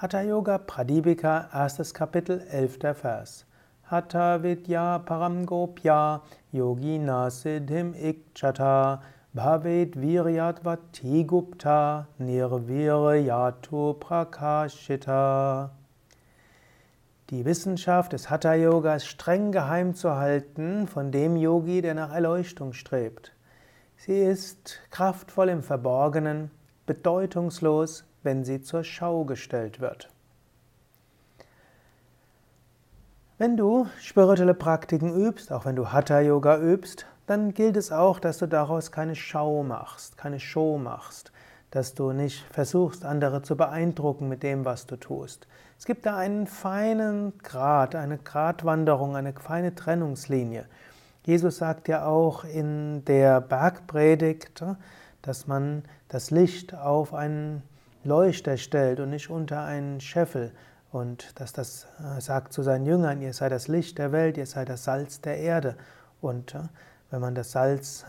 Hatha Yoga Pradipika, erstes Kapitel, elfter Vers. Hatha Vidya Param Gopya Yogina Siddhim Ikchata Bhavet Viryat Vati Gupta Nirvire Prakashita. Die Wissenschaft des Hatha Yoga ist streng geheim zu halten von dem Yogi, der nach Erleuchtung strebt. Sie ist kraftvoll im Verborgenen, bedeutungslos, wenn sie zur Schau gestellt wird. Wenn du spirituelle Praktiken übst, auch wenn du Hatha Yoga übst, dann gilt es auch, dass du daraus keine Schau machst, keine Show machst, dass du nicht versuchst, andere zu beeindrucken mit dem, was du tust. Es gibt da einen feinen Grad, eine Gratwanderung, eine feine Trennungslinie. Jesus sagt ja auch in der Bergpredigt, dass man das Licht auf einen Leuchter stellt und nicht unter einen Scheffel. Und dass das äh, sagt zu seinen Jüngern, ihr seid das Licht der Welt, ihr seid das Salz der Erde. Und äh, wenn man das Salz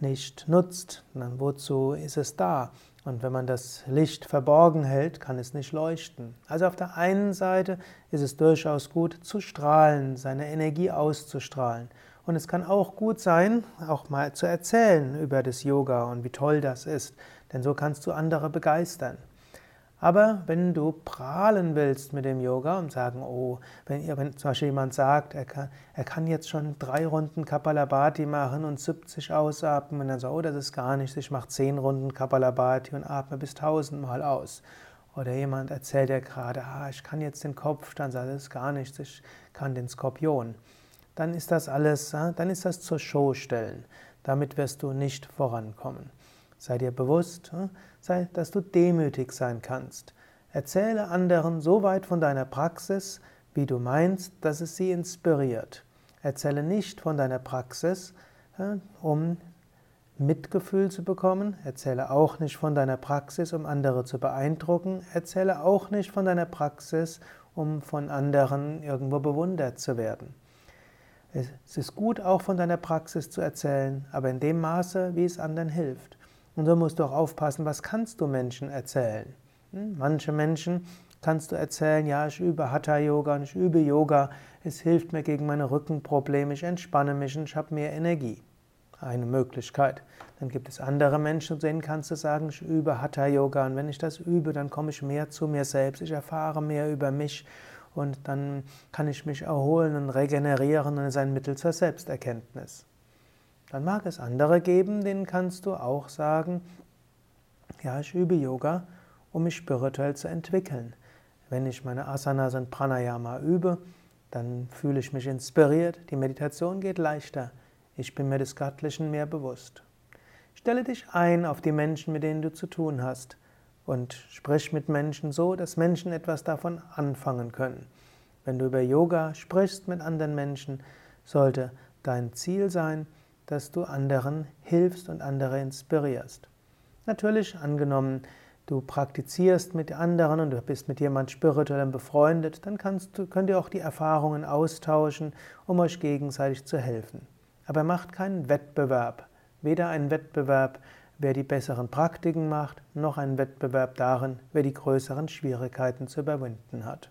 nicht nutzt, dann wozu ist es da? Und wenn man das Licht verborgen hält, kann es nicht leuchten. Also auf der einen Seite ist es durchaus gut zu strahlen, seine Energie auszustrahlen. Und es kann auch gut sein, auch mal zu erzählen über das Yoga und wie toll das ist, denn so kannst du andere begeistern. Aber wenn du prahlen willst mit dem Yoga und sagen, oh, wenn, wenn zum Beispiel jemand sagt, er kann, er kann jetzt schon drei Runden Kapalabhati machen und 70 ausatmen, und dann so, oh, das ist gar nichts, ich mache zehn Runden Kapalabhati und atme bis tausendmal aus. Oder jemand erzählt dir gerade, ah, ich kann jetzt den Kopf, dann sagt das ist gar nichts, ich kann den Skorpion dann ist das alles, dann ist das zur Show stellen. Damit wirst du nicht vorankommen. Sei dir bewusst, sei, dass du demütig sein kannst. Erzähle anderen so weit von deiner Praxis, wie du meinst, dass es sie inspiriert. Erzähle nicht von deiner Praxis, um Mitgefühl zu bekommen. Erzähle auch nicht von deiner Praxis, um andere zu beeindrucken. Erzähle auch nicht von deiner Praxis, um von anderen irgendwo bewundert zu werden. Es ist gut, auch von deiner Praxis zu erzählen, aber in dem Maße, wie es anderen hilft. Und so musst du auch aufpassen, was kannst du Menschen erzählen. Hm? Manche Menschen kannst du erzählen, ja, ich übe Hatha-Yoga und ich übe Yoga, es hilft mir gegen meine Rückenprobleme, ich entspanne mich und ich habe mehr Energie. Eine Möglichkeit. Dann gibt es andere Menschen, denen kannst du sagen, ich übe Hatha-Yoga und wenn ich das übe, dann komme ich mehr zu mir selbst, ich erfahre mehr über mich und dann kann ich mich erholen und regenerieren und es ist ein Mittel zur Selbsterkenntnis. Dann mag es andere geben, denen kannst du auch sagen, ja, ich übe Yoga, um mich spirituell zu entwickeln. Wenn ich meine Asanas und Pranayama übe, dann fühle ich mich inspiriert, die Meditation geht leichter, ich bin mir des Göttlichen mehr bewusst. Stelle dich ein auf die Menschen, mit denen du zu tun hast und sprich mit Menschen so, dass Menschen etwas davon anfangen können. Wenn du über Yoga sprichst mit anderen Menschen, sollte dein Ziel sein, dass du anderen hilfst und andere inspirierst. Natürlich angenommen, du praktizierst mit anderen und du bist mit jemand spirituell befreundet, dann kannst könnt ihr auch die Erfahrungen austauschen, um euch gegenseitig zu helfen. Aber macht keinen Wettbewerb, weder einen Wettbewerb wer die besseren Praktiken macht, noch ein Wettbewerb darin, wer die größeren Schwierigkeiten zu überwinden hat.